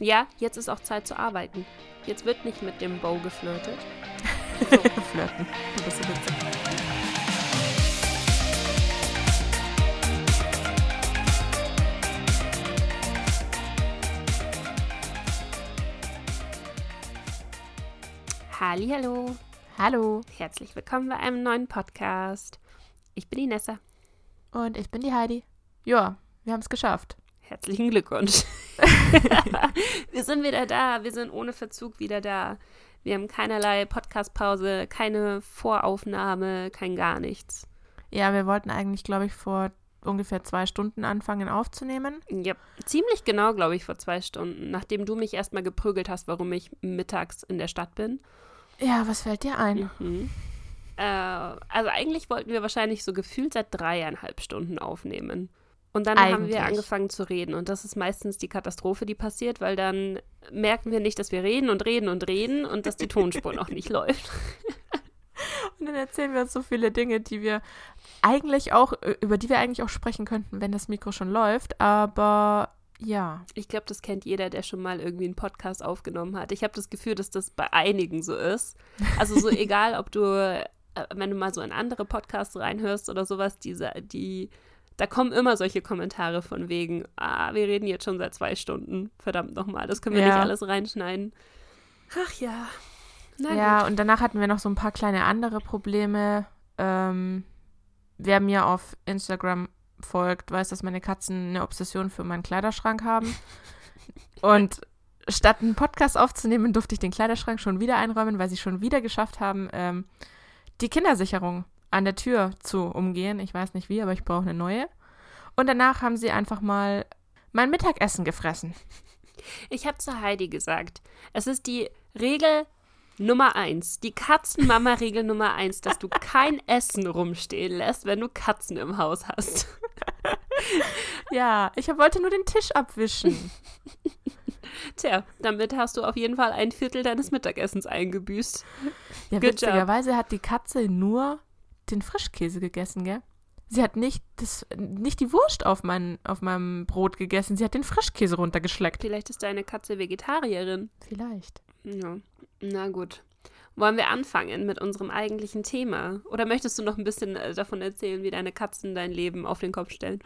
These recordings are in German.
Ja, jetzt ist auch Zeit zu arbeiten. Jetzt wird nicht mit dem Bow geflirtet. So. Flirten. Bist so witzig. Hallo, Hallo. herzlich willkommen bei einem neuen Podcast. Ich bin die Nessa. Und ich bin die Heidi. Ja, wir haben es geschafft. Herzlichen Glückwunsch. wir sind wieder da. Wir sind ohne Verzug wieder da. Wir haben keinerlei Podcastpause, keine Voraufnahme, kein gar nichts. Ja, wir wollten eigentlich, glaube ich, vor ungefähr zwei Stunden anfangen aufzunehmen. Ja, ziemlich genau, glaube ich, vor zwei Stunden, nachdem du mich erstmal geprügelt hast, warum ich mittags in der Stadt bin. Ja, was fällt dir ein? Mhm. Äh, also eigentlich wollten wir wahrscheinlich so gefühlt seit dreieinhalb Stunden aufnehmen. Und dann haben wir Eigentlich. angefangen zu reden. Und das ist meistens die Katastrophe, die passiert, weil dann merken wir nicht, dass wir reden und reden und reden und dass die Tonspur noch nicht läuft. Und dann erzählen wir uns so viele Dinge, die wir eigentlich auch, über die wir eigentlich auch sprechen könnten, wenn das Mikro schon läuft. Aber ja. Ich glaube, das kennt jeder, der schon mal irgendwie einen Podcast aufgenommen hat. Ich habe das Gefühl, dass das bei einigen so ist. Also so egal, ob du, äh, wenn du mal so in andere Podcasts reinhörst oder sowas, diese, die, da kommen immer solche Kommentare von wegen, ah, wir reden jetzt schon seit zwei Stunden. Verdammt nochmal, das können wir Ja. nicht alles reinschneiden. Ach ja. Na ja, gut. und danach hatten wir noch so ein paar kleine andere Probleme. Ähm, wer mir auf Instagram folgt, weiß, dass meine Katzen eine Obsession für meinen Kleiderschrank haben. Und statt einen Podcast aufzunehmen, durfte ich den Kleiderschrank schon wieder einräumen, weil sie schon wieder geschafft haben, ähm, die Kindersicherung an der Tür zu umgehen. Ich weiß nicht wie, aber ich brauche eine neue. Und danach haben sie einfach mal mein Mittagessen gefressen. Ich habe zu Heidi gesagt, es ist die Regel Nummer eins, die Katzenmama-Regel Nummer eins, dass du kein Essen rumstehen lässt, wenn du Katzen im Haus hast. Ja, ich wollte nur den Tisch abwischen. Tja, damit hast du auf jeden Fall ein Viertel deines Mittagessens eingebüßt. Ja, Good job. witzigerweise hat die Katze nur den Frischkäse gegessen, gell? Sie hat nicht, das, nicht die Wurst auf, mein, auf meinem Brot gegessen, sie hat den Frischkäse runtergeschleckt. Vielleicht ist deine Katze Vegetarierin. Vielleicht. Ja, na gut. Wollen wir anfangen mit unserem eigentlichen Thema? Oder möchtest du noch ein bisschen äh, davon erzählen, wie deine Katzen dein Leben auf den Kopf stellen?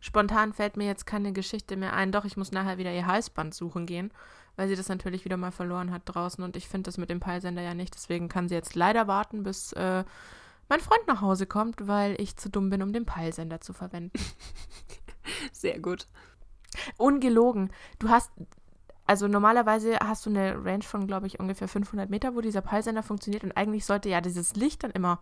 Spontan fällt mir jetzt keine Geschichte mehr ein, doch ich muss nachher wieder ihr Halsband suchen gehen, weil sie das natürlich wieder mal verloren hat draußen und ich finde das mit dem Peilsender ja nicht, deswegen kann sie jetzt leider warten, bis äh, mein Freund nach Hause kommt, weil ich zu dumm bin, um den Peilsender zu verwenden. Sehr gut. Ungelogen. Du hast, also normalerweise hast du eine Range von, glaube ich, ungefähr 500 Meter, wo dieser Peilsender funktioniert und eigentlich sollte ja dieses Licht dann immer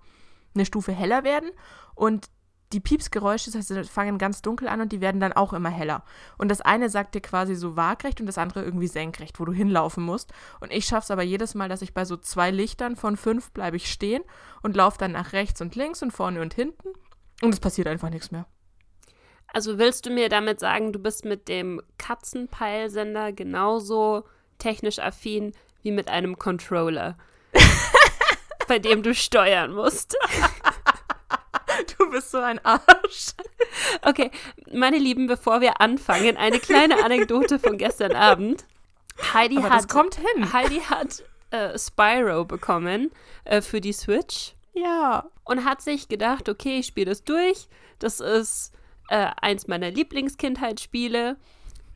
eine Stufe heller werden und die Piepsgeräusche, das heißt, die fangen ganz dunkel an und die werden dann auch immer heller. Und das eine sagt dir quasi so waagrecht und das andere irgendwie senkrecht, wo du hinlaufen musst. Und ich schaffe es aber jedes Mal, dass ich bei so zwei Lichtern von fünf bleibe ich stehen und laufe dann nach rechts und links und vorne und hinten und es passiert einfach nichts mehr. Also willst du mir damit sagen, du bist mit dem Katzenpeilsender genauso technisch affin wie mit einem Controller, bei dem du steuern musst? Du bist so ein Arsch. Okay, meine Lieben, bevor wir anfangen, eine kleine Anekdote von gestern Abend. Heidi Aber hat, kommt hin. Heidi hat äh, Spyro bekommen äh, für die Switch Ja. und hat sich gedacht, okay, ich spiele das durch. Das ist äh, eins meiner Lieblingskindheitsspiele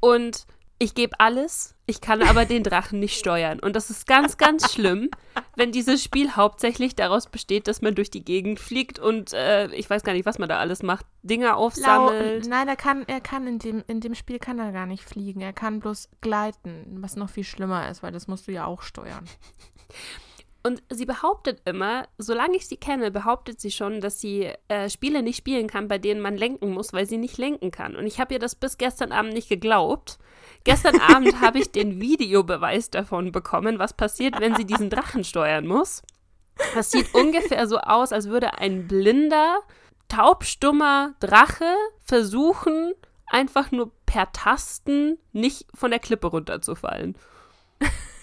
und ich gebe alles. Ich kann aber den Drachen nicht steuern. Und das ist ganz, ganz schlimm, wenn dieses Spiel hauptsächlich daraus besteht, dass man durch die Gegend fliegt und äh, ich weiß gar nicht, was man da alles macht. Dinger Lau aufsammelt. Nein, er kann, er kann in dem, in dem Spiel kann er gar nicht fliegen. Er kann bloß gleiten, was noch viel schlimmer ist, weil das musst du ja auch steuern. Und sie behauptet immer, solange ich sie kenne, behauptet sie schon, dass sie äh, Spiele nicht spielen kann, bei denen man lenken muss, weil sie nicht lenken kann. Und ich habe ihr das bis gestern Abend nicht geglaubt. Gestern Abend habe ich den Videobeweis davon bekommen, was passiert, wenn sie diesen Drachen steuern muss. Das sieht ungefähr so aus, als würde ein blinder, taubstummer Drache versuchen, einfach nur per Tasten nicht von der Klippe runterzufallen.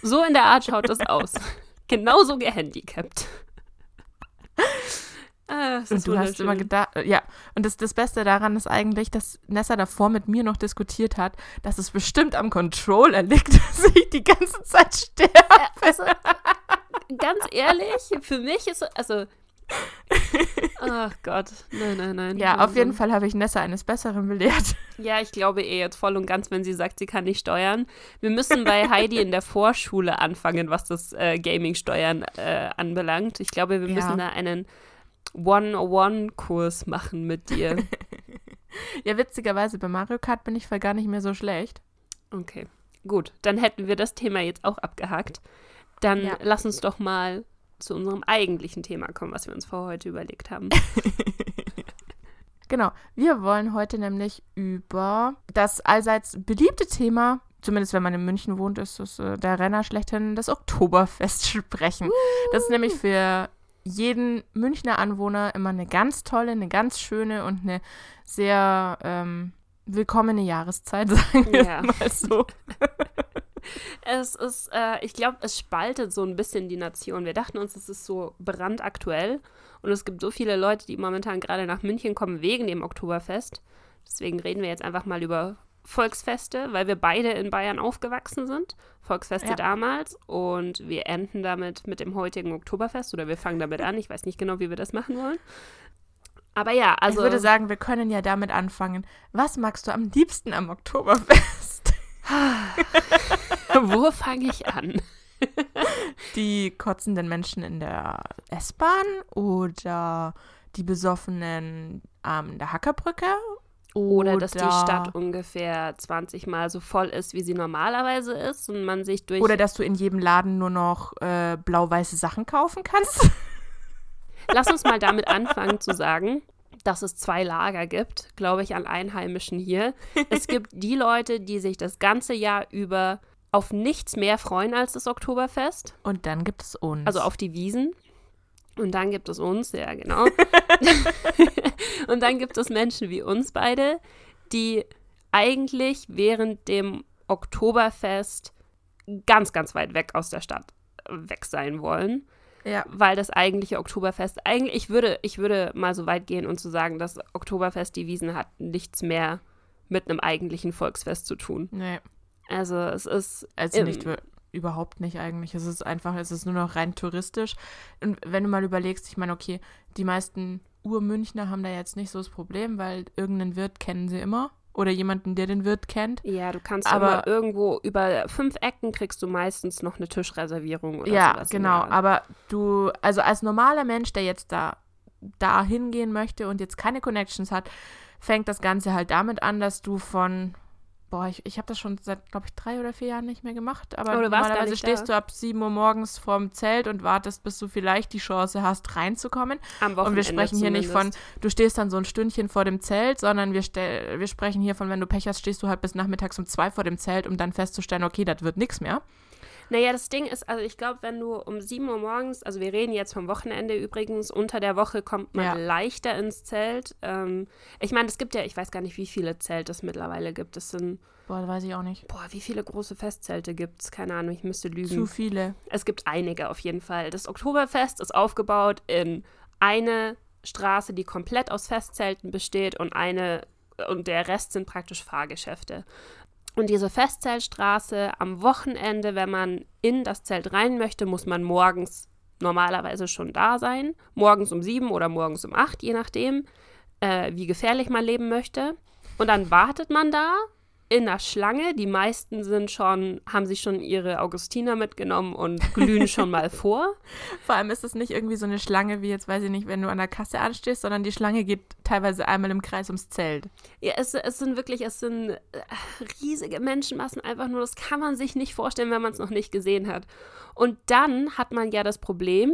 So in der Art schaut das aus. Genauso gehandicapt. Ah, Und du hast immer gedacht, äh, ja, und das, das Beste daran ist eigentlich, dass Nessa davor mit mir noch diskutiert hat, dass es bestimmt am Controller liegt, dass ich die ganze Zeit sterbe. Also, ganz ehrlich, für mich ist also. Ach Gott, nein, nein, nein. Ja, auf jeden Fall habe ich Nessa eines Besseren belehrt. Ja, ich glaube eh jetzt voll und ganz, wenn sie sagt, sie kann nicht steuern. Wir müssen bei Heidi in der Vorschule anfangen, was das äh, Gaming-Steuern äh, anbelangt. Ich glaube, wir Ja. müssen da einen One-on-One-Kurs machen mit dir. Ja, witzigerweise bei Mario Kart bin ich voll gar nicht mehr so schlecht. Okay, gut. Dann hätten wir das Thema jetzt auch abgehakt. Dann Ja. lass uns doch mal zu unserem eigentlichen Thema kommen, was wir uns für heute überlegt haben. Genau, wir wollen heute nämlich über das allseits beliebte Thema, zumindest wenn man in München wohnt, ist es äh, der Renner schlechthin, das Oktoberfest sprechen. Das ist nämlich für jeden Münchner Anwohner immer eine ganz tolle, eine ganz schöne und eine sehr ähm, willkommene Jahreszeit, sagen wir Ja. mal so. Es ist, äh, ich glaube, es spaltet so ein bisschen die Nation. Wir dachten uns, es ist so brandaktuell und es gibt so viele Leute, die momentan gerade nach München kommen wegen dem Oktoberfest. Deswegen reden wir jetzt einfach mal über Volksfeste, weil wir beide in Bayern aufgewachsen sind. Volksfeste Ja. damals und wir enden damit mit dem heutigen Oktoberfest oder wir fangen damit an. Ich weiß nicht genau, wie wir das machen wollen. Aber ja, also. ich würde sagen, wir können ja damit anfangen. Was magst du am liebsten am Oktoberfest? wo fange ich an? Die kotzenden Menschen in der S-Bahn oder die Besoffenen an der Hackerbrücke? Oder dass die Stadt ungefähr 20 Mal so voll ist, wie sie normalerweise ist und man sich durch. Oder dass du in jedem Laden nur noch äh, blau-weiße Sachen kaufen kannst. Lass uns mal damit anfangen zu sagen, dass es zwei Lager gibt, glaube ich, an Einheimischen hier. Es gibt die Leute, die sich das ganze Jahr über auf nichts mehr freuen als das Oktoberfest, Und dann gibt es uns. also auf die Wiesen. Und dann gibt es uns, ja genau. und dann gibt es Menschen wie uns beide, die eigentlich während dem Oktoberfest ganz, ganz weit weg aus der Stadt weg sein wollen ja. weil das eigentliche Oktoberfest, eigentlich, ich würde, ich würde mal so weit gehen und zu sagen, das Oktoberfest, die Wiesen hat nichts mehr mit einem eigentlichen Volksfest zu tun. Nee, Also es ist, also nicht überhaupt nicht eigentlich. Es ist einfach, es ist nur noch rein touristisch. Und wenn du mal überlegst, ich meine, okay, die meisten Urmünchner haben da jetzt nicht so das Problem, weil irgendeinen Wirt kennen sie immer. Oder jemanden, der den Wirt kennt. ja, du kannst Aber- irgendwo über fünf Ecken kriegst du meistens noch eine Tischreservierung oder ja, sowas. genau. Aber du, also als normaler Mensch, der jetzt da, da hingehen möchte und jetzt keine Connections hat, fängt das Ganze halt damit an, dass du von, boah, ich, ich habe das schon seit, glaube ich, drei oder vier Jahren nicht mehr gemacht, aber Aber normalerweise stehst da. du ab 7 Uhr morgens vorm Zelt und wartest, bis du vielleicht die Chance hast, reinzukommen. Am Und Wochenende wir sprechen hier nicht von, zumindest. du stehst dann so ein Stündchen vor dem Zelt, sondern wir, wir sprechen hier von, wenn du Pech hast, stehst du halt bis nachmittags um zwei vor dem Zelt, um dann festzustellen, okay, das wird nichts mehr. Naja, das Ding ist, also ich glaube, wenn du um 7 Uhr morgens, also wir reden jetzt vom Wochenende übrigens, unter der Woche kommt man Ja. leichter ins Zelt. Ähm, ich meine, es gibt ja, ich weiß gar nicht, wie viele Zelte es mittlerweile gibt. Es sind, Boah, das weiß ich auch nicht. boah, wie viele große Festzelte gibt es? Keine Ahnung, ich müsste lügen. Zu viele. Es gibt einige auf jeden Fall. Das Oktoberfest ist aufgebaut in eine Straße, die komplett aus Festzelten besteht und eine und der Rest sind praktisch Fahrgeschäfte. Und diese Festzeltstraße am Wochenende, wenn man in das Zelt rein möchte, muss man morgens normalerweise schon da sein. Morgens um sieben oder morgens um acht, je nachdem, äh, wie gefährlich man leben möchte. Und dann wartet man da in der Schlange. Die meisten sind schon, haben sich schon ihre Augustiner mitgenommen und glühen schon mal vor. Vor allem ist es nicht irgendwie so eine Schlange, wie jetzt, weiß ich nicht, wenn du an der Kasse anstehst, sondern die Schlange geht teilweise einmal im Kreis ums Zelt. Ja, es, es sind wirklich, es sind äh, riesige Menschenmassen einfach nur, das kann man sich nicht vorstellen, wenn man es noch nicht gesehen hat. Und dann hat man ja das Problem,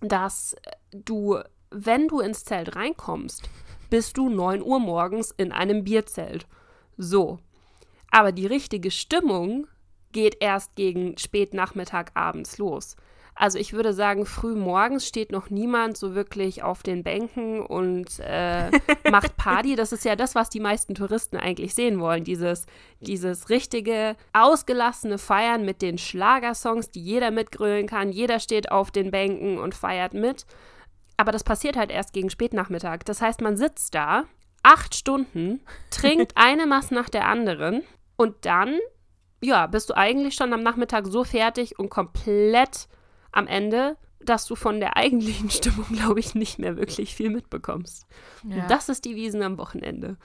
dass du, wenn du ins Zelt reinkommst, bist du 9 Uhr morgens in einem Bierzelt. So. Aber die richtige Stimmung geht erst gegen Spätnachmittag abends los. Also ich würde sagen, früh morgens steht noch niemand so wirklich auf den Bänken und äh, macht Party. Das ist ja das, was die meisten Touristen eigentlich sehen wollen. Dieses, dieses richtige, ausgelassene Feiern mit den Schlagersongs, die jeder mitgrölen kann. Jeder steht auf den Bänken und feiert mit. aber das passiert halt erst gegen Spätnachmittag. Das heißt, man sitzt da acht Stunden, trinkt eine Masse nach der anderen und dann, ja, bist du eigentlich schon am Nachmittag so fertig und komplett am Ende, dass du von der eigentlichen Stimmung, glaube ich, nicht mehr wirklich viel mitbekommst. Ja. Das ist die Wiesen am Wochenende.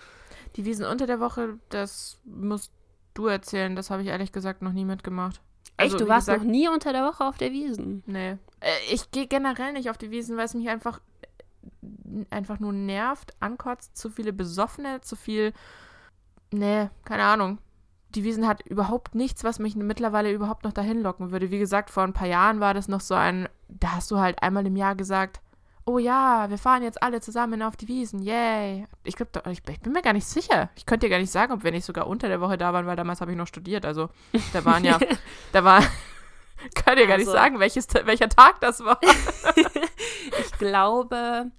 Die Wiesen unter der Woche, das musst du erzählen. Das habe ich ehrlich gesagt noch nie mitgemacht. Also, Echt, du warst gesagt, noch nie unter der Woche auf der Wiesen. Nee. Äh, Ich gehe generell nicht auf die Wiesen, weil es mich einfach, einfach nur nervt, ankotzt. Zu viele Besoffene, zu viel. Nee, keine Ahnung. Die Wiesen hat überhaupt nichts, was mich mittlerweile überhaupt noch dahin locken würde. Wie gesagt, vor ein paar Jahren war das noch so ein. Da hast du halt einmal im Jahr gesagt: Oh ja, wir fahren jetzt alle zusammen auf die Wiesen. Yay. Ich glaube, ich, ich bin mir gar nicht sicher. Ich könnte dir gar nicht sagen, ob wir nicht sogar unter der Woche da waren, weil damals habe ich noch studiert. Also, da waren ja. da war. Kann dir gar nicht Also- sagen, welches, welcher Tag das war. Ich glaube,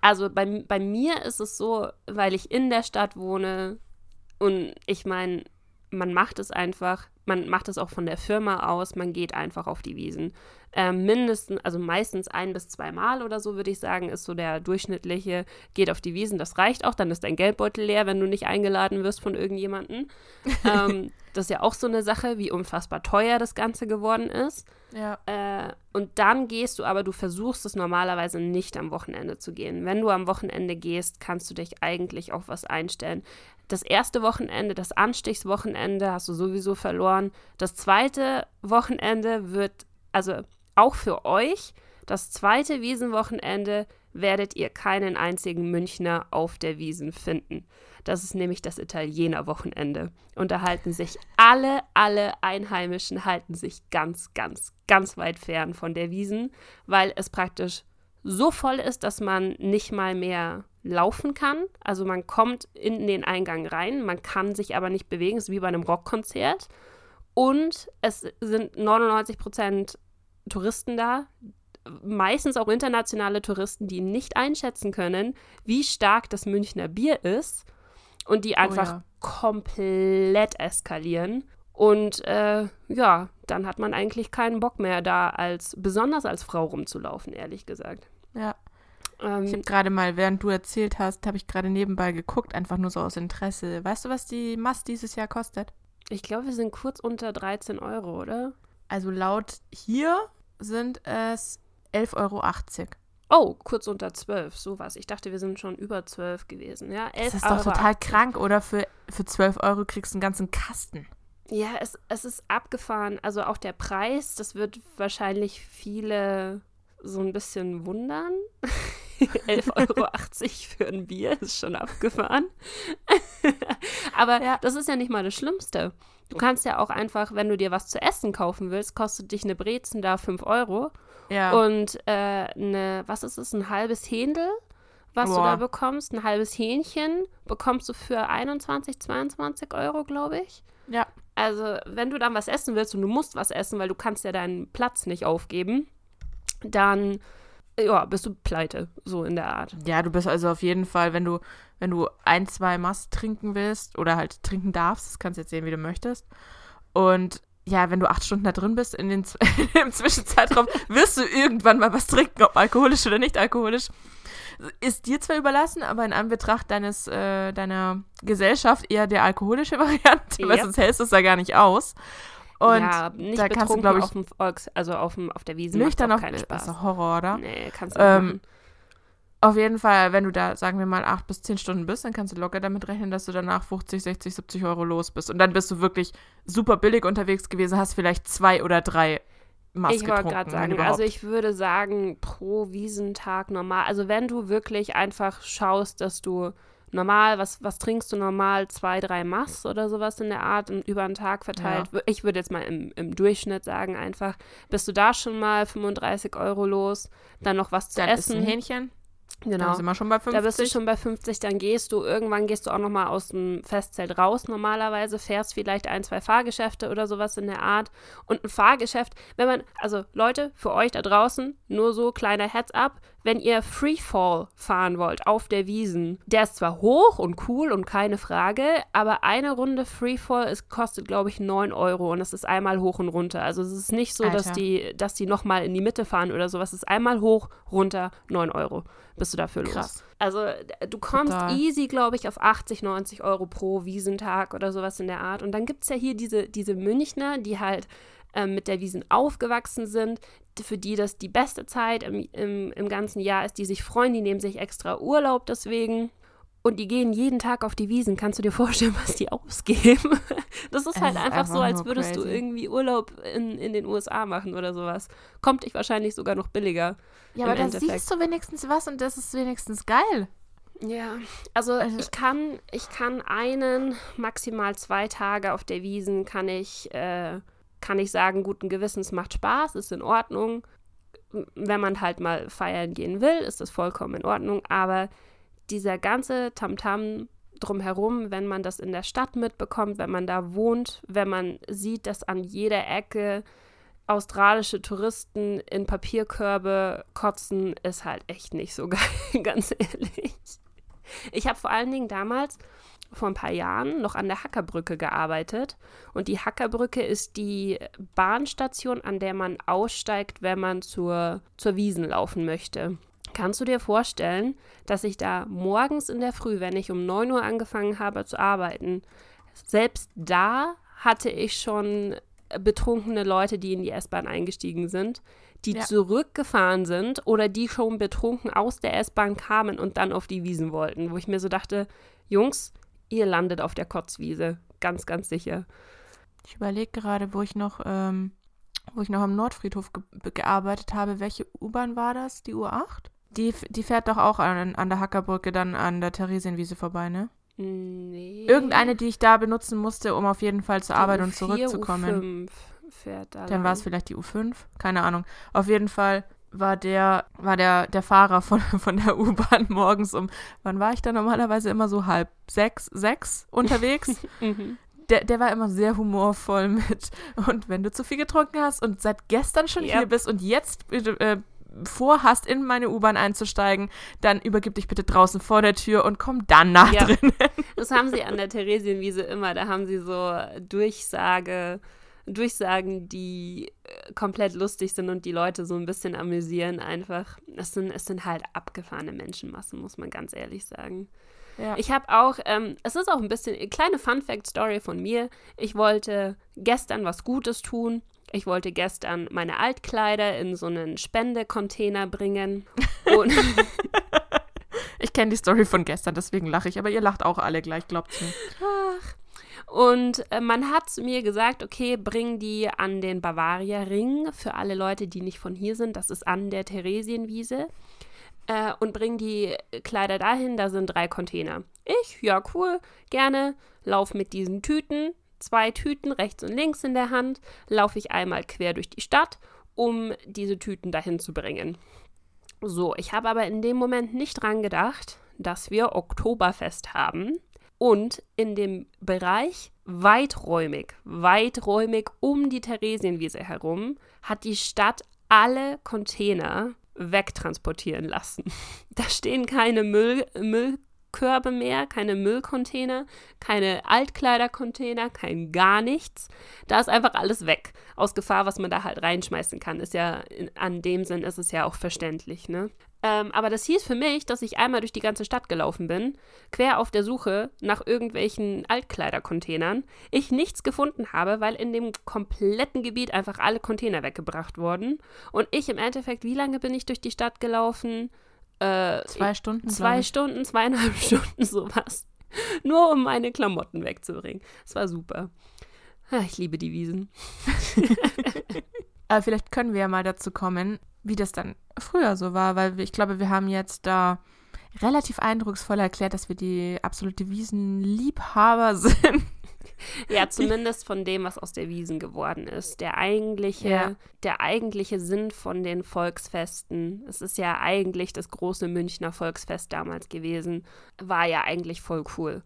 also bei, bei mir ist es so, weil ich in der Stadt wohne und ich meine, man macht es einfach, man macht es auch von der Firma aus, man geht einfach auf die Wiesen. Ähm, mindestens, also meistens ein bis zweimal oder so, würde ich sagen, ist so der durchschnittliche, geht auf die Wiesen. Das reicht auch, dann ist dein Geldbeutel leer, wenn du nicht eingeladen wirst von irgendjemandem. ähm, das ist ja auch so eine Sache, wie unfassbar teuer das Ganze geworden ist. Ja. Äh, und dann gehst du aber, du versuchst es normalerweise nicht am Wochenende zu gehen. Wenn du am Wochenende gehst, kannst du dich eigentlich auf was einstellen. Das erste Wochenende, das Anstichswochenende, hast du sowieso verloren. Das zweite Wochenende wird, also auch für euch, das zweite Wiesenwochenende werdet ihr keinen einzigen Münchner auf der Wiesen finden. Das ist nämlich das Italiener-Wochenende. Und da halten sich alle, alle Einheimischen halten sich ganz, ganz, ganz weit fern von der Wiesen, weil es praktisch so voll ist, dass man nicht mal mehr laufen kann. Also man kommt in den Eingang rein, man kann sich aber nicht bewegen. Es ist wie bei einem Rockkonzert. Und es sind 99 Prozent Touristen da, meistens auch internationale Touristen, die nicht einschätzen können, wie stark das Münchner Bier ist und die einfach ja. komplett eskalieren. Und äh, ja, dann hat man eigentlich keinen Bock mehr da, als besonders als Frau rumzulaufen, ehrlich gesagt. Ja. Ähm, Ich habe gerade mal, während du erzählt hast, habe ich gerade nebenbei geguckt, einfach nur so aus Interesse. Weißt du, was die Mast dieses Jahr kostet? ich glaube, wir sind kurz unter 13 Euro, oder? Also laut hier sind es 11,80 Euro. Oh, kurz unter 12, sowas. Ich dachte, wir sind schon über 12 gewesen. Ja, 11 Das ist doch Euro total krank, oder? Für, für 12 Euro kriegst du einen ganzen Kasten. Ja, es, es ist abgefahren. Also auch der Preis, das wird wahrscheinlich viele so ein bisschen wundern. 11,80 Euro für ein Bier ist schon abgefahren. Aber Ja. das ist ja nicht mal das Schlimmste. Du kannst ja auch einfach, wenn du dir was zu essen kaufen willst, kostet dich eine Brezen da 5 Euro. Ja. Und äh, eine, was ist es, ein halbes Händel, was du Boah. da bekommst, ein halbes Hähnchen, bekommst du für 21, 22 Euro, glaube ich. ja. Also, wenn du dann was essen willst und du musst was essen, weil du kannst ja deinen Platz nicht aufgeben, dann ja, bist du pleite, so in der Art. Ja, du bist also auf jeden Fall, wenn du, wenn du ein, zwei Mast trinken willst oder halt trinken darfst, das kannst du jetzt sehen, wie du möchtest. Und ja, wenn du acht Stunden da drin bist in den, im Zwischenzeitraum, wirst du irgendwann mal was trinken, ob alkoholisch oder nicht alkoholisch. Ist dir zwar überlassen, aber in Anbetracht deines, äh, deiner Gesellschaft eher der alkoholische Variante, weil Ja. sonst hältst du es da gar nicht aus. Und ja, nicht da kannst du, glaube ich, auf dem Volks, also auf, dem, auf der Wiese nüchtern macht auf, auch keinen ist Spaß. doch Horror, oder? Nee, kannst du nicht Ähm, machen. Auf jeden Fall, wenn du da, sagen wir mal, acht bis zehn Stunden bist, dann kannst du locker damit rechnen, dass du danach 50, 60, 70 Euro los bist. Und dann bist du wirklich super billig unterwegs gewesen, hast vielleicht zwei oder drei Mast Ich wollte gerade sagen, also ich würde sagen, pro Wiesentag normal. Also wenn du wirklich einfach schaust, dass du normal, was, was trinkst du normal? Zwei, drei Mass oder sowas in der Art und über den Tag verteilt. Ich würde jetzt mal im, im Durchschnitt sagen einfach, bist du da schon mal 35 Euro los, dann noch was zu dann ist essen. ein Hähnchen, genau. dann sind wir schon bei 50. Da bist du schon bei 50, dann gehst du, irgendwann gehst du auch nochmal aus dem Festzelt raus normalerweise, fährst vielleicht ein, zwei Fahrgeschäfte oder sowas in der Art. Und ein Fahrgeschäft, wenn man, also Leute, für euch da draußen, nur so kleiner Heads up, wenn ihr Freefall fahren wollt auf der Wiesen, der ist zwar hoch und cool und keine Frage, aber eine Runde Freefall ist, kostet, glaube ich, 9 Euro und das ist einmal hoch und runter. Also es ist nicht so, Alter. dass die, dass die nochmal in die Mitte fahren oder sowas. Es ist einmal hoch, runter, 9 Euro. Bist du dafür los. Krass. Also d- du kommst Total. easy, glaube ich, auf 80, 90 Euro pro Wiesentag oder sowas in der Art. Und dann gibt es ja hier diese, diese Münchner, die halt ähm, mit der Wiesen aufgewachsen sind, für die das die beste Zeit im, im, im ganzen Jahr ist, die sich freuen, die nehmen sich extra Urlaub deswegen. Und die gehen jeden Tag auf die Wiesen. Kannst du dir vorstellen, was die ausgeben? Das ist Es halt ist einfach, so, als würdest du crazy. irgendwie Urlaub in, in den USA machen oder sowas. Kommt dich wahrscheinlich sogar noch billiger. Ja, aber da Endeffekt. siehst du wenigstens was und das ist wenigstens geil. Ja, also, Also- ich kann, ich kann einen, maximal zwei Tage auf der Wiesen kann ich, äh, kann ich sagen, guten Gewissens macht Spaß, ist in Ordnung. Wenn man halt mal feiern gehen will, ist das vollkommen in Ordnung. Aber dieser ganze Tamtam drumherum, wenn man das in der Stadt mitbekommt, wenn man da wohnt, wenn man sieht, dass an jeder Ecke australische Touristen in Papierkörbe kotzen, ist halt echt nicht so geil, ganz ehrlich. Ich habe vor allen Dingen damals vor ein paar Jahren noch an der Hackerbrücke gearbeitet. Und die Hackerbrücke ist die Bahnstation, an der man aussteigt, wenn man zur, zur Wiesen laufen möchte. Kannst du dir vorstellen, dass ich da morgens in der Früh, wenn ich um 9 Uhr angefangen habe zu arbeiten, selbst da hatte ich schon betrunkene Leute, die in die S-Bahn eingestiegen sind, die Ja. zurückgefahren sind oder die schon betrunken aus der S-Bahn kamen und dann auf die Wiesen wollten, wo ich mir so dachte, Jungs, ihr landet auf der Kotzwiese, ganz, ganz sicher. Ich überlege gerade, wo ich noch, ähm, wo ich noch am Nordfriedhof ge gearbeitet habe. Welche U-Bahn war das? Die U8? Die, die fährt doch auch an, an der Hackerbrücke dann an der Theresienwiese vorbei, ne? Nee. Irgendeine, die ich da benutzen musste, um auf jeden Fall zur Die Arbeit und U4, zurückzukommen. U5 fährt da Dann war es vielleicht die U5, keine Ahnung. Auf jeden Fall war der, war der, der Fahrer von, von der U-Bahn morgens um, wann war ich da normalerweise immer so halb sechs, sechs unterwegs? Mhm. der, der war immer sehr humorvoll mit. Und wenn du zu viel getrunken hast und seit gestern schon Ja. hier bist und jetzt äh, vorhast, in meine U-Bahn einzusteigen, dann übergib dich bitte draußen vor der Tür und komm dann nach Ja. drinnen. Das haben sie an der Theresienwiese immer. Da haben sie so Durchsage, Durchsagen, die äh, komplett lustig sind und die Leute so ein bisschen amüsieren einfach. Es sind, es sind halt abgefahrene Menschenmassen, muss man ganz ehrlich sagen. Ja. Ich habe auch, ähm, es ist auch ein bisschen, eine kleine Fun-Fact-Story von mir. Ich wollte gestern was Gutes tun. Ich wollte gestern meine Altkleider in so einen Spendecontainer bringen. Und Ich kenne die Story von gestern, deswegen lache ich. Aber ihr lacht auch alle gleich, glaubt's mir. Und äh, man hat mir gesagt, okay, bring die an den Bavaria Ring für alle Leute, die nicht von hier sind. Das ist an der Theresienwiese. Äh, und bring die Kleider dahin, da sind drei Container. Ich, ja, cool, gerne, lauf mit diesen Tüten, zwei Tüten rechts und links in der Hand, laufe ich einmal quer durch die Stadt, um diese Tüten dahin zu bringen. So, ich habe aber in dem Moment nicht dran gedacht, dass wir Oktoberfest haben und in dem Bereich weiträumig, weiträumig um die Theresienwiese herum hat die Stadt alle Container wegtransportieren lassen. Da stehen keine Müll, Müllkörbe mehr, keine Müllcontainer, keine Altkleidercontainer, kein gar nichts. Da ist einfach alles weg. Aus Gefahr, was man da halt reinschmeißen kann. Ist ja, an dem Sinn ist es ja auch verständlich, ne? Ähm, aber das hieß für mich, dass ich einmal durch die ganze Stadt gelaufen bin, quer auf der Suche nach irgendwelchen Altkleidercontainern, ich nichts gefunden habe, weil in dem kompletten Gebiet einfach alle Container weggebracht wurden. Und ich im Endeffekt, wie lange bin ich durch die Stadt gelaufen? Äh, Zwei Stunden, zwei. Stunden, zweieinhalb Stunden, sowas. Nur um meine Klamotten wegzubringen. Es war super. Ich liebe die Wiesen. Aber vielleicht können wir ja mal dazu kommen, wie das dann früher so war, weil ich glaube, wir haben jetzt da relativ eindrucksvoll erklärt, dass wir die absolute Wiesenliebhaber sind. Ja, zumindest von dem, was aus der Wiesen geworden ist. Der eigentliche, Ja. der eigentliche Sinn von den Volksfesten, es ist ja eigentlich das große Münchner Volksfest damals gewesen, war ja eigentlich voll cool.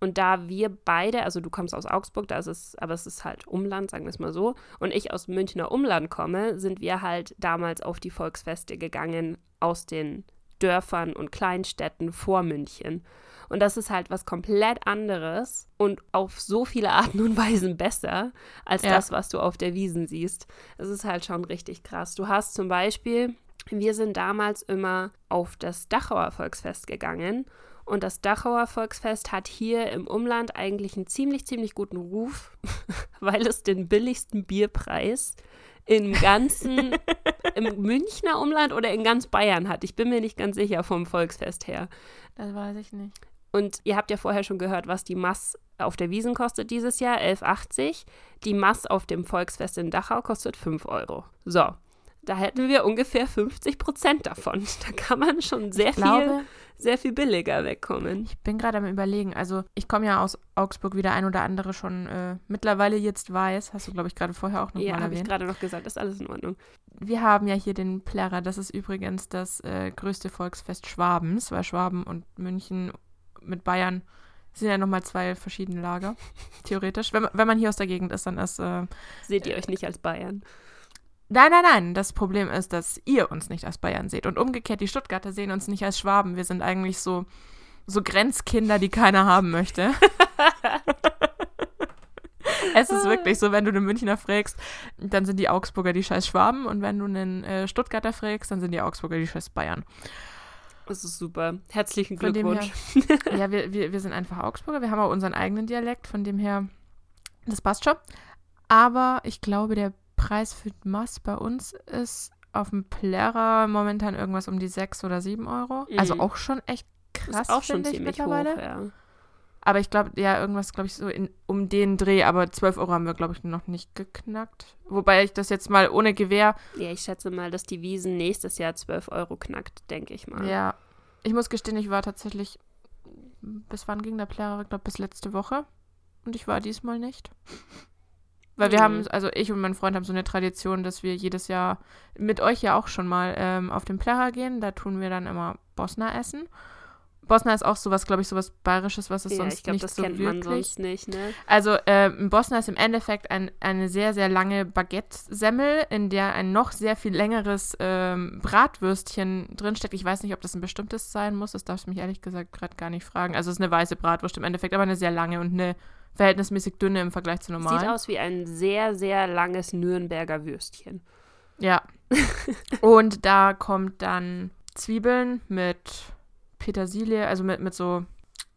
Und da wir beide, also du kommst aus Augsburg, da ist es, aber es ist halt Umland, sagen wir es mal so, und ich aus Münchner Umland komme, sind wir halt damals auf die Volksfeste gegangen aus den Dörfern und Kleinstädten vor München. Und das ist halt was komplett anderes und auf so viele Arten und Weisen besser als Ja. das, was du auf der Wiesen siehst. Es ist halt schon richtig krass. Du hast zum Beispiel, wir sind damals immer auf das Dachauer Volksfest gegangen. Und das Dachauer Volksfest hat hier im Umland eigentlich einen ziemlich, ziemlich guten Ruf, weil es den billigsten Bierpreis im ganzen, im Münchner Umland oder in ganz Bayern hat. Ich bin mir nicht ganz sicher vom Volksfest her. Das weiß ich nicht. Und ihr habt ja vorher schon gehört, was die Mass auf der Wiesen kostet dieses Jahr, 11,80. Die Mass auf dem Volksfest in Dachau kostet 5 Euro. So, da hätten wir ungefähr 50 Prozent davon. Da kann man schon sehr Ich viel, glaube, sehr viel billiger wegkommen. ich bin gerade am überlegen. Also ich komme ja aus Augsburg, wie der ein oder andere schon äh, mittlerweile jetzt weiß. Hast du, glaube ich, gerade vorher auch noch Ja, mal habe ich erwähnt. gerade noch gesagt, ist alles in Ordnung. Wir haben ja hier den Plärrer. Das ist übrigens das äh, größte Volksfest Schwabens, weil Schwaben und München mit Bayern sind ja nochmal zwei verschiedene Lager, theoretisch. Wenn, man- wenn man hier aus der Gegend ist, dann ist... Äh, Seht ihr euch nicht als Bayern? Nein, nein, nein. Das Problem ist, dass ihr uns nicht als Bayern seht. Und umgekehrt, die Stuttgarter sehen uns nicht als Schwaben. Wir sind eigentlich so, so Grenzkinder, die keiner haben möchte. Es ist wirklich so, wenn du einen Münchner fragst, dann sind die Augsburger die scheiß Schwaben und wenn du einen äh, Stuttgarter fragst, dann sind die Augsburger die scheiß Bayern. Das ist super. Herzlichen Glückwunsch. Ja, wir, wir, wir sind einfach Augsburger, wir haben auch unseren eigenen Dialekt, von dem her, das passt schon. Aber ich glaube, der Preis für Mass bei uns ist auf dem Plärrer momentan irgendwas um die 6 oder 7 Euro. Also Mhm. auch schon echt krass, finde ich mittlerweile. hoch, ja. Aber ich glaube, ja, irgendwas, glaube ich, so in, um den Dreh. Aber 12 Euro haben wir, glaube ich, noch nicht geknackt. Wobei ich das jetzt mal ohne Gewehr Ja, ich schätze mal, dass die Wiesen nächstes Jahr 12 Euro knackt, denke ich mal. Ja, ich muss gestehen, ich war tatsächlich, bis wann ging der Plärrer? Ich glaube, bis letzte Woche. Und ich war diesmal nicht. Weil wir Mhm. haben, also ich und mein Freund haben so eine Tradition, dass wir jedes Jahr mit euch ja auch schon mal ähm, auf den Plärrer gehen. Da tun wir dann immer Bosna essen. Bosna ist auch sowas, glaube ich, sowas Bayerisches, was es ja, sonst ich glaube, nicht das so kennt man wirklich sonst nicht, ne? also ähm, Bosna ist im Endeffekt ein, eine sehr, sehr lange Baguette-Semmel, in der ein noch sehr viel längeres ähm, Bratwürstchen drinsteckt. Ich weiß nicht, ob das ein bestimmtes sein muss. Das darfst du mich ehrlich gesagt gerade gar nicht fragen. Also es ist eine weiße Bratwurst im Endeffekt, aber eine sehr lange und eine verhältnismäßig dünne im Vergleich zu normalen. Sieht aus wie ein sehr, sehr langes Nürnberger Würstchen. Ja. und da kommt dann Zwiebeln mit Petersilie, also mit, mit so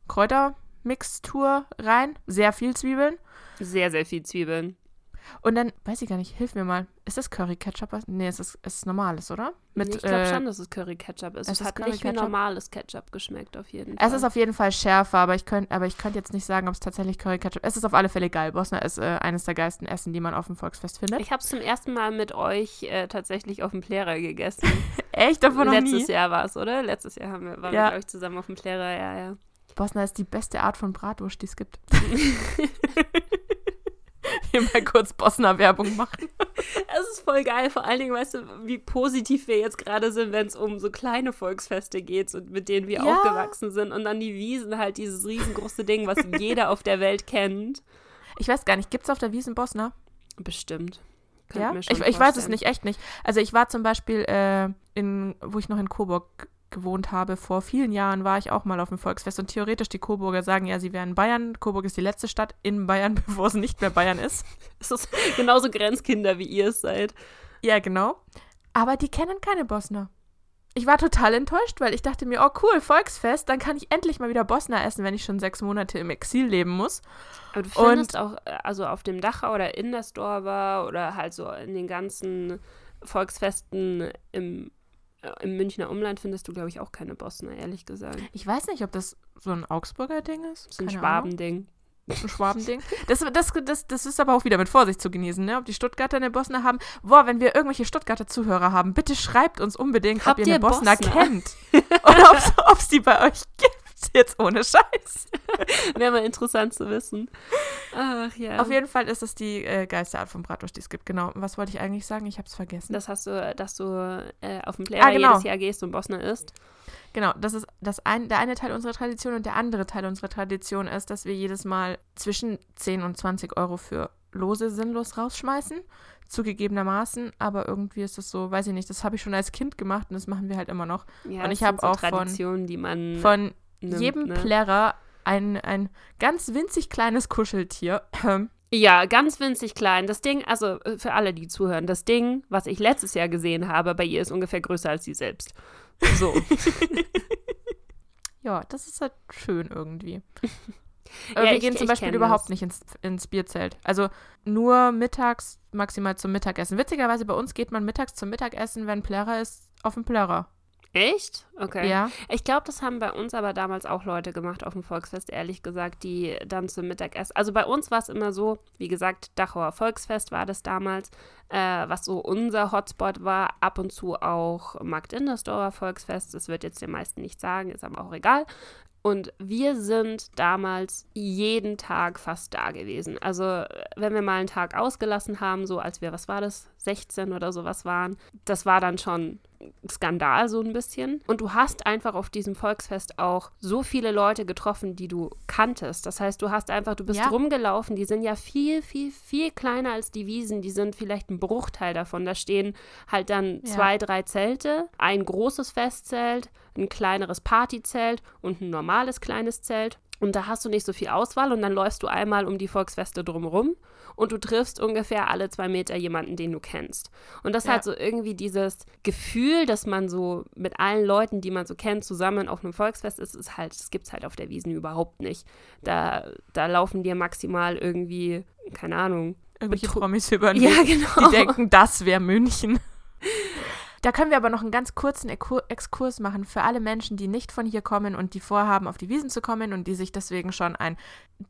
Kräutermixtur rein. Sehr viel Zwiebeln. Sehr, sehr viel Zwiebeln. Und dann, weiß ich gar nicht, hilf mir mal. Ist das Curry Ketchup? Nee, es ist, es ist normales, oder? Mit, Nee, ich glaube äh, schon, dass es Curry Ketchup ist. es Es hat Curry nicht wie normales Ketchup geschmeckt, auf jeden Fall. Es ist auf jeden Fall schärfer, aber ich könnte aber ich könnt jetzt nicht sagen, ob es tatsächlich Curry Ketchup ist. Es ist auf alle Fälle geil. Bosna ist äh, eines der geilsten Essen, die man auf dem Volksfest findet. ich habe es zum ersten Mal mit euch äh, tatsächlich auf dem Plärrer gegessen. Echt? Davon noch Letztes nie? Jahr war es, oder? Letztes Jahr haben wir, waren Ja. wir, glaube ich, zusammen auf dem Plärrer, ja, ja. Bosna ist die beste Art von Bratwurst, die es gibt. Hier mal kurz Bosna-Werbung machen. Es ist voll geil, vor allen Dingen, weißt du, wie positiv wir jetzt gerade sind, wenn es um so kleine Volksfeste geht und mit denen wir Ja. aufgewachsen sind. Und dann die Wiesen halt, dieses riesengroße Ding, was jeder auf der Welt kennt. Ich weiß gar nicht, gibt es auf der Wiesen Bosna? Bestimmt. Könnte Ja? Ich, ich weiß es nicht, echt nicht. Also ich war zum Beispiel, äh, in, wo ich noch in Coburg gewohnt habe, vor vielen Jahren war ich auch mal auf dem Volksfest und theoretisch die Coburger sagen ja, sie wären Bayern. Coburg ist die letzte Stadt in Bayern, bevor es nicht mehr Bayern ist. Es ist genauso Grenzkinder, wie ihr es seid. Ja, genau. Aber die kennen keine Bosner. Ich war total enttäuscht, weil ich dachte mir, oh cool, Volksfest, dann kann ich endlich mal wieder Bosna essen, wenn ich schon sechs Monate im Exil leben muss. Aber du Und- findest auch, äh, also auf dem Dachau oder in der Storber oder halt so in den ganzen Volksfesten im, im Münchner Umland findest du, glaube ich, auch keine Bosner, ehrlich gesagt. Ich weiß nicht, ob das so ein Augsburger Ding ist. Ist ein. Schwabending. ein Schwabending. Das, das, das, das ist aber auch wieder mit Vorsicht zu genießen, ne? Ob die Stuttgarter eine Bosna haben. Boah, wenn wir irgendwelche Stuttgarter Zuhörer haben, bitte schreibt uns unbedingt, Habt ob ihr eine Bosna Bosna? kennt. Oder ob es die bei euch gibt. Jetzt ohne Scheiß. Wäre mal interessant zu wissen. Ach ja. Auf jeden Fall ist es die äh, geilste Art von Bratwurst, die es gibt. Genau. Was wollte ich eigentlich sagen? Ich habe es vergessen. Das hast du, dass du äh, auf dem Player Ah, genau. jedes Jahr gehst und Bosner isst. Genau, das ist das ein, der eine Teil unserer Tradition und der andere Teil unserer Tradition ist, dass wir jedes Mal zwischen 10 und 20 Euro für Lose sinnlos rausschmeißen. Zugegebenermaßen, aber irgendwie ist das so, weiß ich nicht, das habe ich schon als Kind gemacht und das machen wir halt immer noch. Ja, Und das ich sind hab so auch von- Traditionen, die man Von nimmt, jedem ne? Plärrer ein, ein ganz winzig kleines Kuscheltier. Ja, ganz winzig klein. Das Ding, also äh, für alle, die zuhören, das Ding, was ich letztes Jahr gesehen habe, bei ihr ist ungefähr größer als sie selbst. So. Ja, das ist halt schön irgendwie. Ja, Aber wir ich- gehen zum Beispiel überhaupt das. nicht ins, ins Bierzelt. Also nur mittags, maximal zum Mittagessen. Witzigerweise bei uns geht man mittags zum Mittagessen, wenn Plärrer ist, auf den Plärrer. Echt? Okay. Ja. Ich glaube, das haben bei uns aber damals auch Leute gemacht auf dem Volksfest, ehrlich gesagt, die dann zum Mittagessen. Also bei uns war es immer so, wie gesagt, Dachauer Volksfest war das damals, äh, was so unser Hotspot war. Ab und zu auch Markt Indersdorfer Volksfest. Das wird jetzt den meisten nicht sagen, ist aber auch egal. Und wir sind damals jeden Tag fast da gewesen. Also, wenn wir mal einen Tag ausgelassen haben, so als wir, was war das, 16 oder sowas waren, das war dann schon Skandal so ein bisschen. Und du hast einfach auf diesem Volksfest auch so viele Leute getroffen, die du kanntest. Das heißt, du hast einfach, du bist Ja. rumgelaufen, die sind ja viel, viel, viel kleiner als die Wiesen, die sind vielleicht ein Bruchteil davon. Da stehen halt dann Ja. zwei, drei Zelte, ein großes Festzelt, ein kleineres Partyzelt und ein normales kleines Zelt. Und da hast du nicht so viel Auswahl und dann läufst du einmal um die Volksfeste drumherum und du triffst ungefähr alle zwei Meter jemanden, den du kennst. Und das Ja. hat so irgendwie dieses Gefühl, dass man so mit allen Leuten, die man so kennt, zusammen auf einem Volksfest ist, ist halt, das gibt es halt auf der Wiesen überhaupt nicht. Da, da laufen dir maximal irgendwie, keine Ahnung. Irgendwelche Promis über den Ja, genau. die denken, das wäre München. Da können wir aber noch einen ganz kurzen Exkurs machen für alle Menschen, die nicht von hier kommen und die vorhaben, auf die Wiesen zu kommen und die sich deswegen schon ein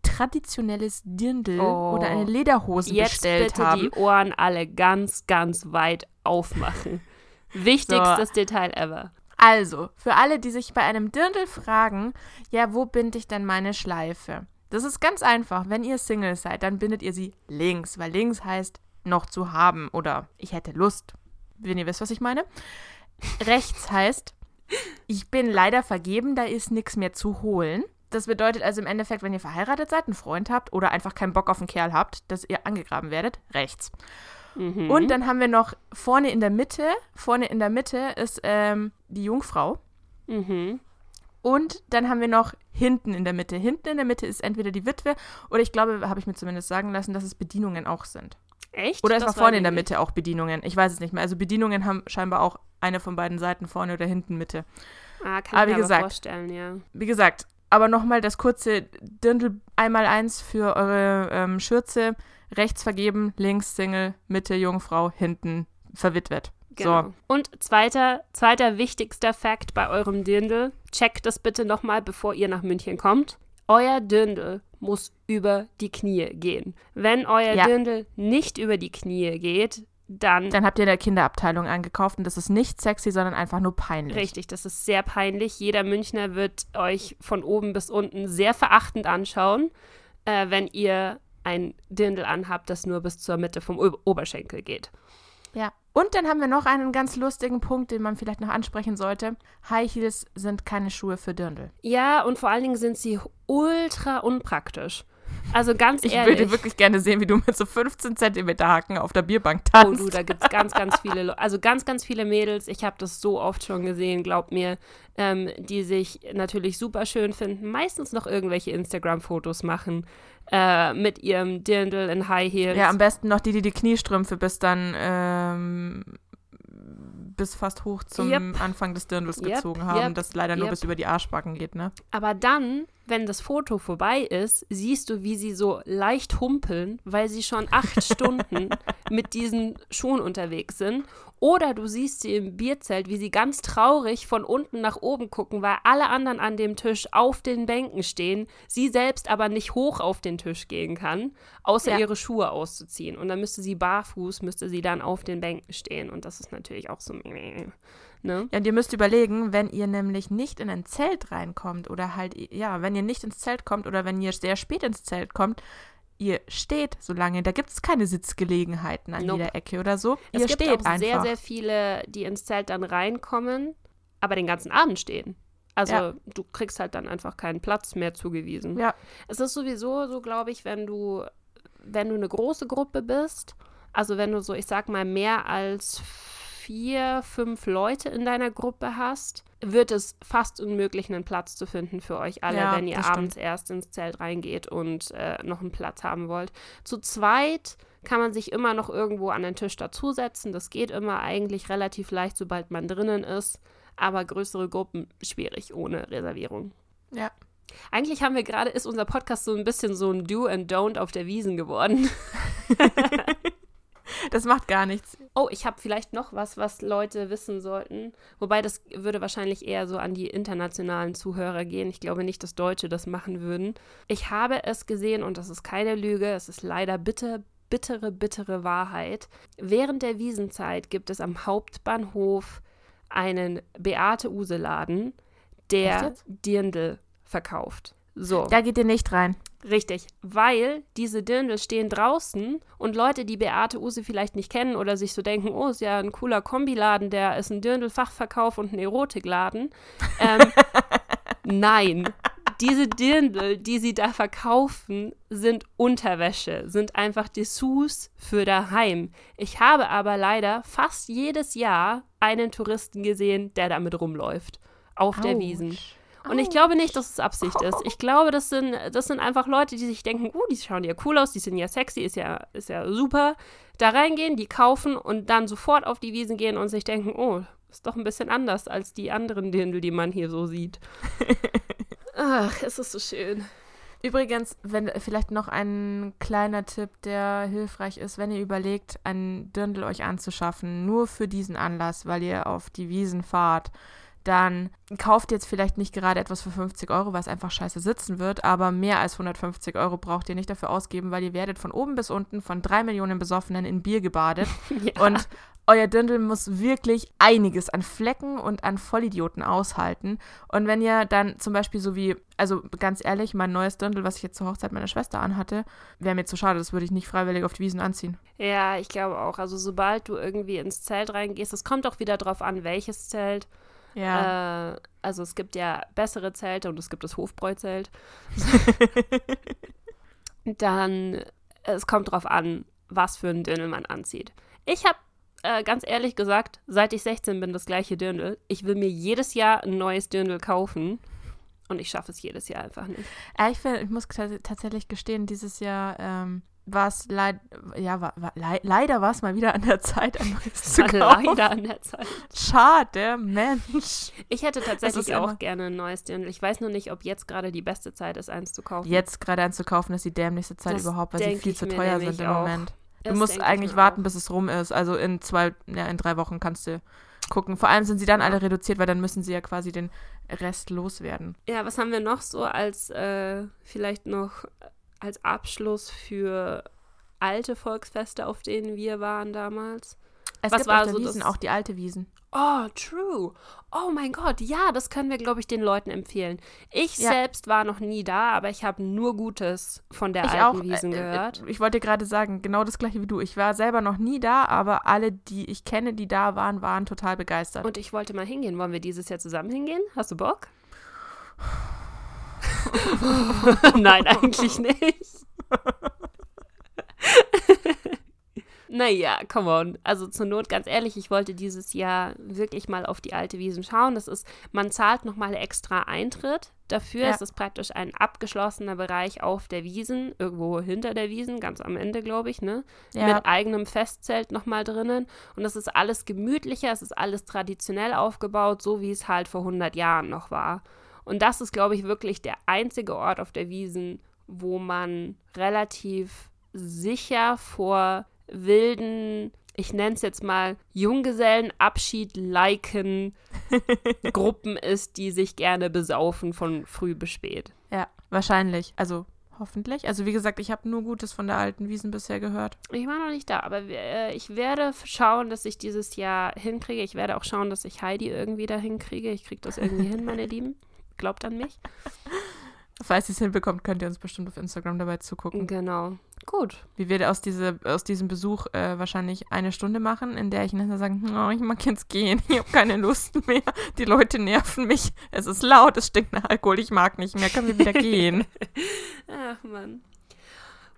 traditionelles Dirndl Oh. oder eine Lederhose Jetzt bestellt bitte haben. die Ohren alle ganz, ganz weit aufmachen. Wichtigstes Detail ever. Also, für alle, die sich bei einem Dirndl fragen, ja, wo binde ich denn meine Schleife? Das ist ganz einfach. Wenn ihr Single seid, dann bindet ihr sie links, weil links heißt noch zu haben oder ich hätte Lust, wenn ihr wisst, was ich meine. Rechts heißt, ich bin leider vergeben, da ist nichts mehr zu holen. Das bedeutet also im Endeffekt, wenn ihr verheiratet seid, einen Freund habt oder einfach keinen Bock auf einen Kerl habt, dass ihr angegraben werdet, rechts. Mhm. Und dann haben wir noch vorne in der Mitte, vorne in der Mitte ist ähm, die Jungfrau. Mhm. Und dann haben wir noch hinten in der Mitte. Hinten in der Mitte ist entweder die Witwe oder ich glaube, habe ich mir zumindest sagen lassen, dass es Bedienungen auch sind. Echt? Oder es Das war vorne in der Mitte auch Bedienungen. Ich weiß es nicht mehr. Also Bedienungen haben scheinbar auch eine von beiden Seiten, vorne oder hinten Mitte. Ah, kann Aber ich mir gesagt, aber vorstellen, ja. Wie gesagt, aber nochmal das kurze Dirndl einmal eins für eure ähm, Schürze. Rechts vergeben, links Single, Mitte Jungfrau, hinten verwitwet. Genau. So. Und zweiter, zweiter wichtigster Fakt bei eurem Dirndl, checkt das bitte nochmal, bevor ihr nach München kommt. Euer Dirndl muss über die Knie gehen. Wenn euer Ja. Dirndl nicht über die Knie geht, dann, Dann habt ihr in der Kinderabteilung eingekauft und das ist nicht sexy, sondern einfach nur peinlich. richtig, das ist sehr peinlich. Jeder Münchner wird euch von oben bis unten sehr verachtend anschauen, äh, wenn ihr ein Dirndl anhabt, das nur bis zur Mitte vom Oberschenkel geht. Ja. Und dann haben wir noch einen ganz lustigen Punkt, den man vielleicht noch ansprechen sollte. High Heels sind keine Schuhe für Dirndl. Ja, und vor allen Dingen sind sie ultra unpraktisch. Also ganz Ich ehrlich. würde wirklich gerne sehen, wie du mit so 15 Zentimeter Haken auf der Bierbank Oh tanzt. du, da gibt es ganz, ganz viele, Le also ganz, ganz viele Mädels, ich habe das so oft schon gesehen, glaub mir, ähm, die sich natürlich super schön finden, meistens noch irgendwelche Instagram-Fotos machen äh, mit ihrem Dirndl in High Heels. ja, am besten noch die, die die Kniestrümpfe bis dann ähm, bis fast hoch zum Yep. Anfang des Dirndls Yep, gezogen haben, yep, das leider nur bis über die Arschbacken geht, ne? Aber dann, wenn das Foto vorbei ist, siehst du, wie sie so leicht humpeln, weil sie schon acht Stunden mit diesen Schuhen unterwegs sind. Oder du siehst sie im Bierzelt, wie sie ganz traurig von unten nach oben gucken, weil alle anderen an dem Tisch auf den Bänken stehen, sie selbst aber nicht hoch auf den Tisch gehen kann, außer Ja. ihre Schuhe auszuziehen. Und dann müsste sie barfuß, müsste sie dann auf den Bänken stehen. Und das ist natürlich auch so. Ne? Ja, und ihr müsst überlegen, wenn ihr nämlich nicht in ein Zelt reinkommt oder halt, ja, wenn ihr nicht ins Zelt kommt oder wenn ihr sehr spät ins Zelt kommt, ihr steht so lange. Da gibt es keine Sitzgelegenheiten an Nope. jeder Ecke oder so. Es ihr gibt steht auch einfach. sehr, sehr viele, die ins Zelt dann reinkommen, aber den ganzen Abend stehen. Also Ja. du kriegst halt dann einfach keinen Platz mehr zugewiesen. ja, Es ist sowieso so, glaube ich, wenn du, wenn du eine große Gruppe bist, also wenn du so, ich sag mal, mehr als vier, fünf Leute in deiner Gruppe hast, wird es fast unmöglich, einen Platz zu finden für euch alle, Ja, wenn ihr das stimmt. abends erst ins Zelt reingeht und äh, noch einen Platz haben wollt. Zu zweit kann man sich immer noch irgendwo an den Tisch dazusetzen. Das geht immer eigentlich relativ leicht, sobald man drinnen ist. Aber größere Gruppen schwierig ohne Reservierung. ja. Eigentlich haben wir gerade, ist unser Podcast so ein bisschen so ein Do and Don't auf der Wiesen geworden. Das macht gar nichts. Oh, ich habe vielleicht noch was, was Leute wissen sollten. Wobei das würde wahrscheinlich eher so an die internationalen Zuhörer gehen. Ich glaube nicht, dass Deutsche das machen würden. Ich habe es gesehen und das ist keine Lüge. Es ist leider bitter, bittere, bittere Wahrheit. Während der Wiesenzeit gibt es am Hauptbahnhof einen Beate-Use-Laden, der? Dirndl verkauft. So. Da geht ihr nicht rein. Richtig, weil diese Dirndl stehen draußen und Leute, die Beate Use vielleicht nicht kennen oder sich so denken, oh, ist ja ein cooler Kombiladen, der ist ein Dirndl-Fachverkauf und ein Erotikladen. Ähm, nein, diese Dirndl, die sie da verkaufen, sind Unterwäsche, sind einfach Dessous für daheim. Ich habe aber leider fast jedes Jahr einen Touristen gesehen, der damit rumläuft. Auf der Autsch. Wiesen. Und ich glaube nicht, dass es Absicht ist. Ich glaube, das sind, das sind einfach Leute, die sich denken, uh, die schauen ja cool aus, die sind ja sexy, ist ja, ist ja super. Da reingehen, die kaufen und dann sofort auf die Wiesen gehen und sich denken, oh, ist doch ein bisschen anders als die anderen Dirndl, die man hier so sieht. Ach, es ist so schön. Übrigens, wenn vielleicht noch ein kleiner Tipp, der hilfreich ist, wenn ihr überlegt, einen Dirndl euch anzuschaffen, nur für diesen Anlass, weil ihr auf die Wiesen fahrt, dann kauft jetzt vielleicht nicht gerade etwas für 50 Euro, was einfach scheiße sitzen wird, aber mehr als 150 Euro braucht ihr nicht dafür ausgeben, weil ihr werdet von oben bis unten von drei Millionen Besoffenen in Bier gebadet Ja. und euer Dirndl muss wirklich einiges an Flecken und an Vollidioten aushalten. Und wenn ihr dann zum Beispiel so wie, also ganz ehrlich, mein neues Dirndl, was ich jetzt zur Hochzeit meiner Schwester anhatte, wäre mir zu schade, das würde ich nicht freiwillig auf die Wiesen anziehen. Ja, ich glaube auch. Also sobald du irgendwie ins Zelt reingehst, es kommt auch wieder drauf an, welches Zelt. Ja. Äh, also es gibt ja bessere Zelte und es gibt das Hofbräuzelt. Dann, es kommt drauf an, was für ein Dirndl man anzieht. Ich habe äh, ganz ehrlich gesagt, seit ich 16 bin, das gleiche Dirndl. Ich will mir jedes Jahr ein neues Dirndl kaufen. Und ich schaffe es jedes Jahr einfach nicht. Äh, ich, find, ich muss tats- tatsächlich gestehen, dieses Jahr ähm, war es leid, ja, war, war, lei- leider war es mal wieder an der Zeit, ein neues zu kaufen. leider an der Zeit. Schade, Mensch. Ich hätte tatsächlich auch immer- gerne ein neues Dirndl. Ich weiß nur nicht, ob jetzt gerade die beste Zeit ist, eins zu kaufen. Jetzt gerade einzukaufen ist die dämlichste Zeit Das überhaupt, weil sie viel zu teuer sind im auch. Moment. Du Das musst eigentlich warten, auch. bis es rum ist. Also in zwei, ja, in drei Wochen kannst du gucken. Vor allem sind sie dann alle reduziert, weil dann müssen sie ja quasi den Rest loswerden. Ja, was haben wir noch so als äh, vielleicht noch als Abschluss für alte Volksfeste, auf denen wir waren damals? Es Was gibt war auf der so Wiesen das- auch die alte Wiesen. Oh, true. Oh mein Gott, ja, das können wir, glaube ich, den Leuten empfehlen. Ich Ja. selbst war noch nie da, aber ich habe nur Gutes von der ich alten auch. Wiesen äh, gehört. Äh, ich wollte gerade sagen, genau das gleiche wie du. Ich war selber noch nie da, aber alle, die ich kenne, die da waren, waren total begeistert. Und ich wollte mal hingehen. Wollen wir dieses Jahr zusammen hingehen? Hast du Bock? Nein, eigentlich nicht. naja, come on. Also zur Not, ganz ehrlich, ich wollte dieses Jahr wirklich mal auf die alte Wiesen schauen. Das ist, man zahlt nochmal extra Eintritt. Dafür Ja. ist es praktisch ein abgeschlossener Bereich auf der Wiesen, irgendwo hinter der Wiesen, ganz am Ende, glaube ich, ne? ja, mit eigenem Festzelt nochmal drinnen. Und das ist alles gemütlicher, es ist alles traditionell aufgebaut, so wie es halt vor 100 Jahren noch war. Und das ist, glaube ich, wirklich der einzige Ort auf der Wiesen, wo man relativ sicher vor wilden, ich nenne es jetzt mal Junggesellenabschied-liken Gruppen ist, die sich gerne besaufen von früh bis spät. ja, wahrscheinlich. Also hoffentlich. Also wie gesagt, ich habe nur Gutes von der alten Wiesen bisher gehört. Ich war noch nicht da, aber äh, ich werde schauen, dass ich dieses Jahr hinkriege. Ich werde auch schauen, dass ich Heidi irgendwie da hinkriege. Ich kriege das irgendwie hin, meine Lieben. Glaubt an mich. Falls ihr es hinbekommt, könnt ihr uns bestimmt auf Instagram dabei zugucken. Genau. Gut. Wie wir aus, diese, aus diesem Besuch äh, wahrscheinlich eine Stunde machen, in der ich nachher sage, oh, ich mag jetzt gehen, ich habe keine Lust mehr, die Leute nerven mich, es ist laut, es stinkt nach Alkohol, ich mag nicht mehr, können wir wieder gehen. Ach Mann.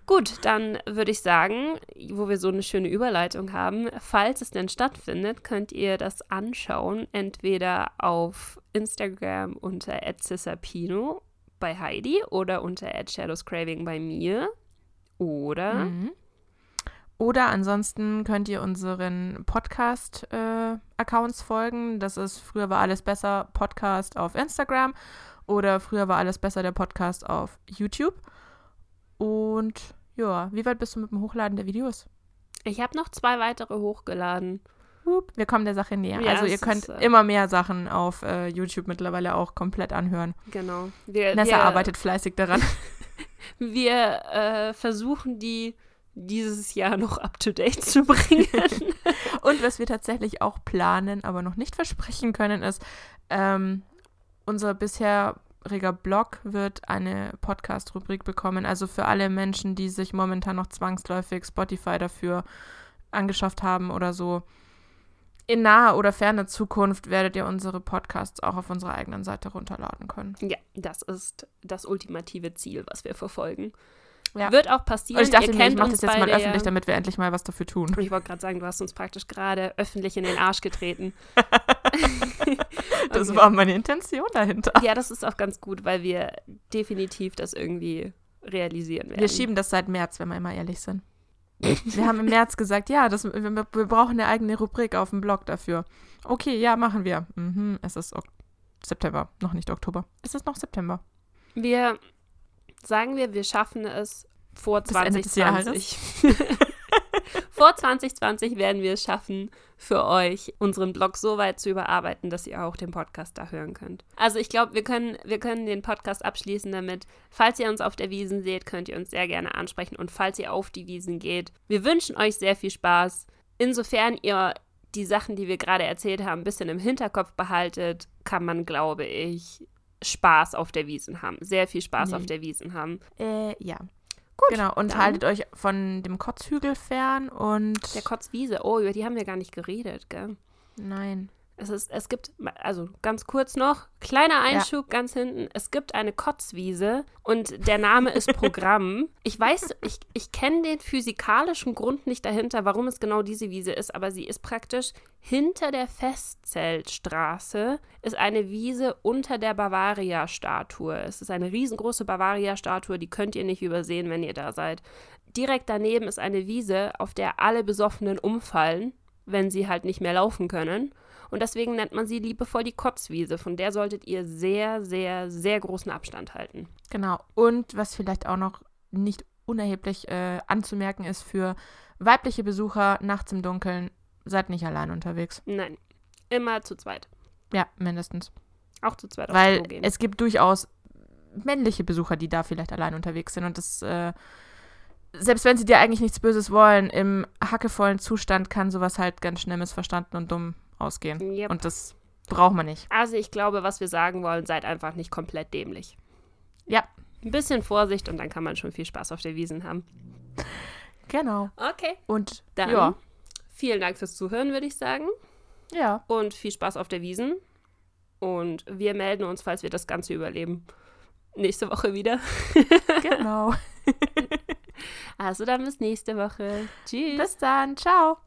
Gut, dann würde ich sagen, wo wir so eine schöne Überleitung haben, falls es denn stattfindet, könnt ihr das anschauen, entweder auf Instagram unter @cissapino bei Heidi oder unter @shadowscraving bei mir oder Mhm. Oder ansonsten könnt ihr unseren Podcast-Accounts folgen. Das ist Früher war alles besser Podcast auf Instagram oder Früher war alles besser der Podcast auf YouTube. Und ja, wie weit bist du mit dem Hochladen der Videos? ich habe noch zwei weitere hochgeladen. Wir kommen der Sache näher. Ja, also ihr könnt ist, äh, immer mehr Sachen auf äh, YouTube mittlerweile auch komplett anhören. Genau. Wir, Nessa wir, arbeitet fleißig daran. Wir äh, versuchen die dieses Jahr noch up to date zu bringen. Und was wir tatsächlich auch planen, aber noch nicht versprechen können, ist, ähm, unser bisheriger Blog wird eine Podcast-Rubrik bekommen. Also für alle Menschen, die sich momentan noch zwangsläufig Spotify dafür angeschafft haben oder so. In naher oder ferner Zukunft werdet ihr unsere Podcasts auch auf unserer eigenen Seite runterladen können. ja, das ist das ultimative Ziel, was wir verfolgen. Ja. Wird auch passieren. Und ich dachte Ihr mir, ich kennt mache das jetzt mal öffentlich, damit wir endlich mal was dafür tun. Ich wollte gerade sagen, du hast uns praktisch gerade öffentlich in den Arsch getreten. Das Okay. war meine Intention dahinter. Ja, das ist auch ganz gut, weil wir definitiv das irgendwie realisieren werden. Wir schieben das seit März, wenn wir mal ehrlich sind. Wir haben im März gesagt, ja, das, wir, wir brauchen eine eigene Rubrik auf dem Blog dafür. Okay, ja, machen wir. Mhm, es ist ok September, noch nicht Oktober. Es ist noch September. Wir sagen wir, wir schaffen es vor Bis Ende des Jahres. 2020. vor 2020 werden wir es schaffen, für euch unseren Blog so weit zu überarbeiten, dass ihr auch den Podcast da hören könnt. Also ich glaube, wir können, wir können den Podcast abschließen damit. Falls ihr uns auf der Wiesen seht, könnt ihr uns sehr gerne ansprechen. Und falls ihr auf die Wiesen geht, wir wünschen euch sehr viel Spaß. Insofern ihr die Sachen, die wir gerade erzählt haben, ein bisschen im Hinterkopf behaltet, kann man, glaube ich, Spaß auf der Wiesen haben. Sehr viel Spaß Nee. auf der Wiesen haben. Äh, ja. Gut, Genau, und haltet euch von dem Kotzhügel fern und. Der Kotzwiese. Oh, über die haben wir gar nicht geredet, gell? Nein. Es, ist, es gibt, also ganz kurz noch, kleiner Einschub ganz hinten. Es gibt eine Kotzwiese und der Name ist Programm. ich weiß, ich, ich kenne den physikalischen Grund nicht dahinter, warum es genau diese Wiese ist, aber sie ist praktisch hinter der Festzeltstraße, ist eine Wiese unter der Bavaria-Statue. Es ist eine riesengroße Bavaria-Statue, die könnt ihr nicht übersehen, wenn ihr da seid. Direkt daneben ist eine Wiese, auf der alle Besoffenen umfallen, wenn sie halt nicht mehr laufen können. Und deswegen nennt man sie liebevoll die Kotzwiese. Von der solltet ihr sehr, sehr, sehr großen Abstand halten. Genau. Und was vielleicht auch noch nicht unerheblich äh, anzumerken ist für weibliche Besucher nachts im Dunkeln, seid nicht allein unterwegs. Nein, immer zu zweit. Ja, mindestens. Auch zu zweit Weil es gibt durchaus männliche Besucher, die da vielleicht allein unterwegs sind. Und das, äh, selbst wenn sie dir eigentlich nichts Böses wollen, im hackevollen Zustand kann sowas halt ganz schnell missverstanden und dumm ausgehen. Yep. Und das braucht man nicht. Also ich glaube, was wir sagen wollen, seid einfach nicht komplett dämlich. Ja. Ein bisschen Vorsicht und dann kann man schon viel Spaß auf der Wiesen haben. Genau. Okay. Und Dann ja, vielen Dank fürs Zuhören, würde ich sagen. ja, Und viel Spaß auf der Wiesen. Und wir melden uns, falls wir das Ganze überleben. Nächste Woche wieder. genau. Also dann bis nächste Woche. Tschüss. Bis dann. Ciao.